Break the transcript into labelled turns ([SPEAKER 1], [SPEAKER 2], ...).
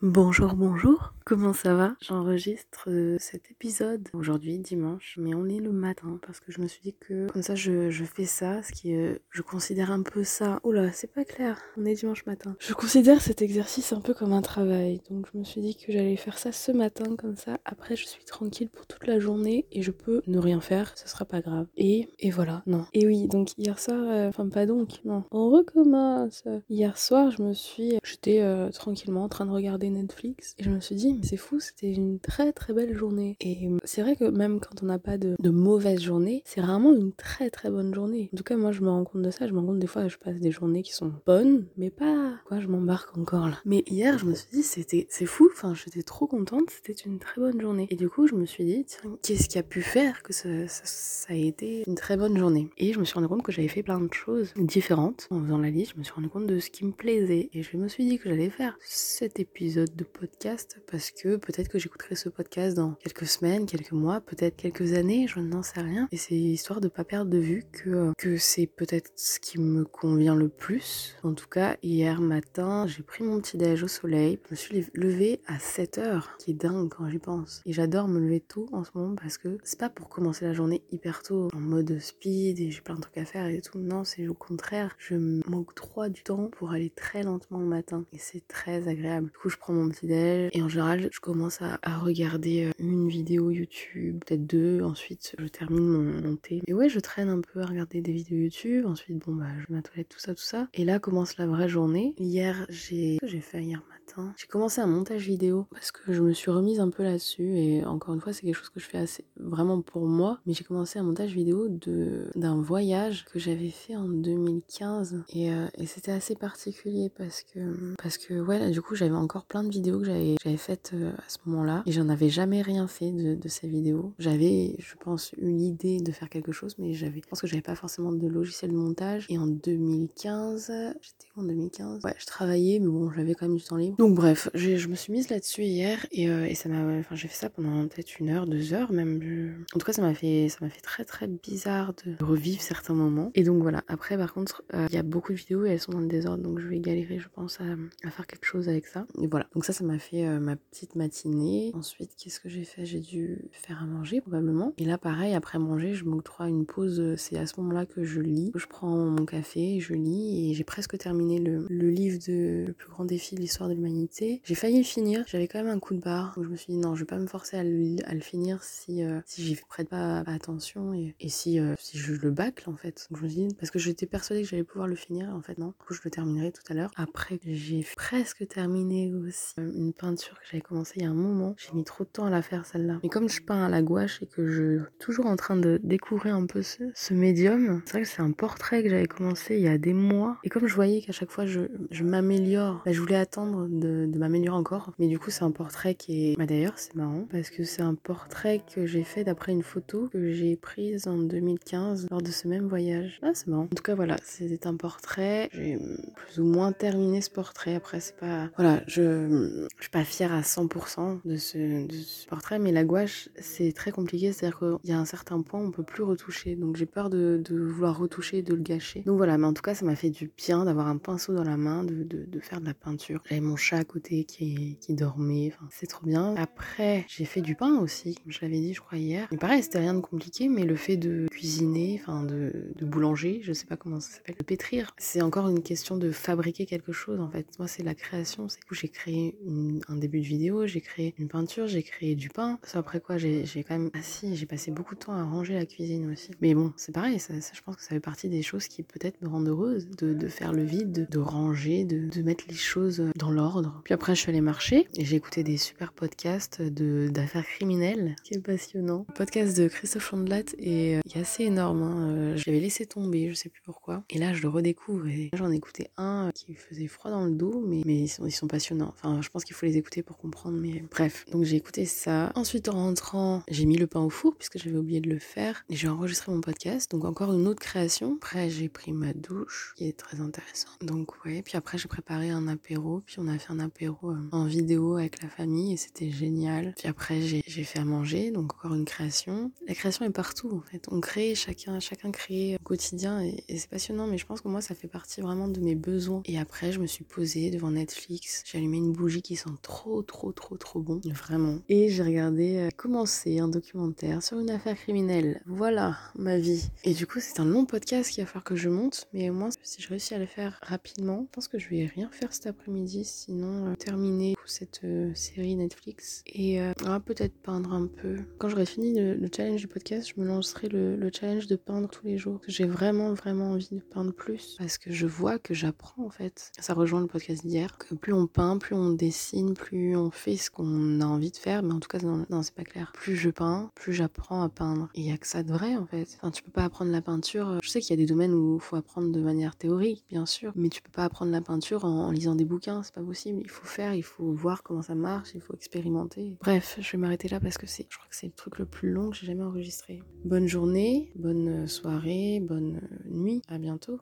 [SPEAKER 1] Bonjour, bonjour, comment ça va? J'enregistre euh, cet épisode aujourd'hui, dimanche, mais on est le matin parce que je me suis dit que comme ça je, fais ça, ce qui est, je considère un peu ça. Oula, c'est pas clair, on est dimanche matin. Je considère cet exercice un peu comme un travail, donc je me suis dit que j'allais faire ça ce matin comme ça. Après, je suis tranquille pour toute la journée et je peux ne rien faire, ce sera pas grave. Et, et voilà, non. Et oui, donc hier soir, euh, enfin pas donc, non, on recommence. Hier soir, je me suis, j'étais euh, tranquillement en train de regarder Netflix et je me suis dit c'est fou c'était une très très belle journée. Et c'est vrai que même quand on n'a pas de, mauvaise journée c'est vraiment une très très bonne journée. En tout cas moi je me rends compte de ça. Je me rends compte des fois je passe des journées qui sont bonnes mais pas quoi je m'embarque encore là. Mais hier je me suis dit c'était c'est fou. Enfin j'étais trop contente. C'était une très bonne journée. Et du coup je me suis dit tiens qu'est-ce qui a pu faire que ça, a été une très bonne journée? Et je me suis rendu compte que j'avais fait plein de choses différentes. En faisant la liste je me suis rendu compte de ce qui me plaisait. Et je me suis dit que j'allais faire cet épisode de podcast parce que peut-être que j'écouterai ce podcast dans quelques semaines, quelques mois, peut-être quelques années, je n'en sais rien. Et c'est histoire de pas perdre de vue que, que c'est peut-être ce qui me convient le plus. En tout cas, hier matin, j'ai pris mon petit déj au soleil. Je me suis levée à 7 heures, qui est dingue quand j'y pense. Et j'adore me lever tôt en ce moment parce que c'est pas pour commencer la journée hyper tôt, en mode speed et j'ai plein de trucs à faire et tout. Non, c'est au contraire, je trop du temps pour aller très lentement le matin. Et c'est très agréable. Du coup, je prends mon petit déj et en général je commence à, à, regarder euh, une vidéo YouTube, peut-être deux, ensuite je termine mon, thé. Et ouais je traîne un peu à regarder des vidéos YouTube, ensuite bon bah je vais ma toilette, tout ça, tout ça. Et là commence la vraie journée. Hier j'ai... j'ai fait hier matin? J'ai commencé un montage vidéo parce que je me suis remise un peu là-dessus et encore une fois c'est quelque chose que je fais assez vraiment pour moi. Mais j'ai commencé un montage vidéo de d'un voyage que j'avais fait en 2015 et, euh, et c'était assez particulier parce que parce que ouais là, du coup j'avais encore plein de vidéos que j'avais j'avais faites euh, à ce moment-là et j'en avais jamais rien fait de, de ces vidéos. J'avais, je pense, eu l'idée de faire quelque chose, mais j'avais, je pense que j'avais pas forcément de logiciel de montage. Et en 2015, j'étais en 2015, ouais, je travaillais, mais bon, j'avais quand même du temps libre. Donc bref, je me suis mise là-dessus hier et, euh, et ça m'a, enfin, j'ai fait ça pendant peut-être une heure, deux heures même. En tout cas, ça m'a fait, ça m'a fait très très bizarre de revivre certains moments. Et donc voilà. Après, par contre, euh, il y a beaucoup de vidéos et elles sont dans le désordre, donc je vais galérer, je pense, à, à faire quelque chose avec ça. Et voilà. Donc ça, ça m'a fait euh, ma petite matinée. Ensuite, qu'est-ce que j'ai fait? J'ai dû faire à manger probablement. Et là, pareil, après manger, je m'octroie une pause. C'est à ce moment-là que je lis. Je prends mon café, je lis et j'ai presque terminé le, le, livre de Le plus grand défi de l'histoire de l'humanité. J'ai failli le finir. J'avais quand même un coup de barre. Donc je me suis dit non, je vais pas me forcer à le, finir si, euh, si j'y prête pas, attention et, si, euh, si je le bâcle en fait. Donc je me suis dit, parce que j'étais persuadée que j'allais pouvoir le finir. En fait, non. Du coup, je le terminerai tout à l'heure. Après, j'ai presque terminé aussi une peinture que j'avais commencé il y a un moment. J'ai mis trop de temps à la faire celle-là. Mais comme je peins à la gouache et que je suis toujours en train de découvrir un peu ce, ce médium, c'est vrai que c'est un portrait que j'avais commencé il y a des mois. Et comme je voyais qu'à chaque fois je, je m'améliore, bah, je voulais attendre de, de m'améliorer encore. Mais du coup, c'est un portrait qui est. Bah, D'ailleurs, c'est marrant parce que c'est un portrait que j'ai fait d'après une photo que j'ai prise en 2015 lors de ce même voyage. Ah, c'est marrant. En tout cas, voilà, c'est un portrait. J'ai plus ou moins terminé ce portrait. Après, c'est pas. Voilà, je, je suis pas fière à 100% de ce, de ce portrait, mais la gouache, c'est très compliqué. C'est-à-dire qu'il y a un certain point, on peut plus retoucher. Donc, j'ai peur de, de, vouloir retoucher, de le gâcher. Donc, voilà, mais en tout cas, ça m'a fait du bien d'avoir un pinceau dans la main, de, de, de faire de la peinture. J'avais mon à côté qui, qui dormait. Enfin, c'est trop bien. Après, j'ai fait du pain aussi, comme je l'avais dit, je crois, hier. Et pareil, c'était rien de compliqué, mais le fait de cuisiner, enfin, de, de boulanger, je sais pas comment ça s'appelle, de pétrir, c'est encore une question de fabriquer quelque chose, en fait. Moi, c'est la création. C'est que j'ai créé une, un début de vidéo, j'ai créé une peinture, j'ai créé du pain. C'est après quoi, j'ai quand même. Si, j'ai passé beaucoup de temps à ranger la cuisine aussi. Mais bon, c'est pareil, ça, ça, je pense que ça fait partie des choses qui peut-être me rendent heureuse, de, de faire le vide, de, de ranger, de, de, mettre les choses dans l'ordre. Puis après, je suis allée marcher et j'ai écouté des super podcasts d'affaires criminelles, qui est passionnant. Le podcast de Christophe Chandelat est, euh, est assez énorme. Hein. Euh, je l'avais laissé tomber, je sais plus pourquoi. Et là, je le redécouvre et j'en ai écouté un qui faisait froid dans le dos, mais, mais ils, sont, ils sont passionnants. Enfin, je pense qu'il faut les écouter pour comprendre, mais bref. Donc j'ai écouté ça. Ensuite, en rentrant, j'ai mis le pain au four puisque j'avais oublié de le faire. Et j'ai enregistré mon podcast, donc encore une autre création. Après, j'ai pris ma douche, qui est très intéressant. Donc ouais, puis après, j'ai préparé un apéro, puis on a fait un apéro euh, en vidéo avec la famille et c'était génial. Puis après, j'ai fait à manger, donc encore une création. La création est partout en fait. On crée, chacun, chacun crée au quotidien et, c'est passionnant, mais je pense que moi, ça fait partie vraiment de mes besoins. Et après, je me suis posée devant Netflix. J'ai allumé une bougie qui sent trop, trop, trop, trop bon. Vraiment. Et j'ai regardé euh, commencer un documentaire sur une affaire criminelle. Voilà ma vie. Et du coup, c'est un long podcast qu'il va falloir que je monte, mais au moins, si je réussis à le faire rapidement, je pense que je vais rien faire cet après-midi, sinon euh, terminer cette euh, série Netflix. Et euh, peut-être peindre un peu. Quand j'aurai fini le, challenge du podcast, je me lancerai le, challenge de peindre tous les jours. J'ai vraiment, vraiment envie de peindre plus parce que je vois que j'apprends en fait. Ça rejoint le podcast d'hier, que plus on peint, plus on dessine, plus on fait ce qu'on a envie de faire, mais en tout cas, non, non c'est pas clair. Plus je peins, plus j'apprends à peindre. Et il y a que ça de vrai en fait. Enfin, tu peux pas apprendre la peinture. Je sais qu'il y a des domaines où il faut apprendre de manière théorique, bien sûr, mais tu peux pas apprendre la peinture en, lisant des bouquins, c'est pas Il faut faire, il faut voir comment ça marche, il faut expérimenter. Bref, je vais m'arrêter là parce que c'est, je crois que c'est le truc le plus long que j'ai jamais enregistré. Bonne journée, bonne soirée, bonne nuit, à bientôt.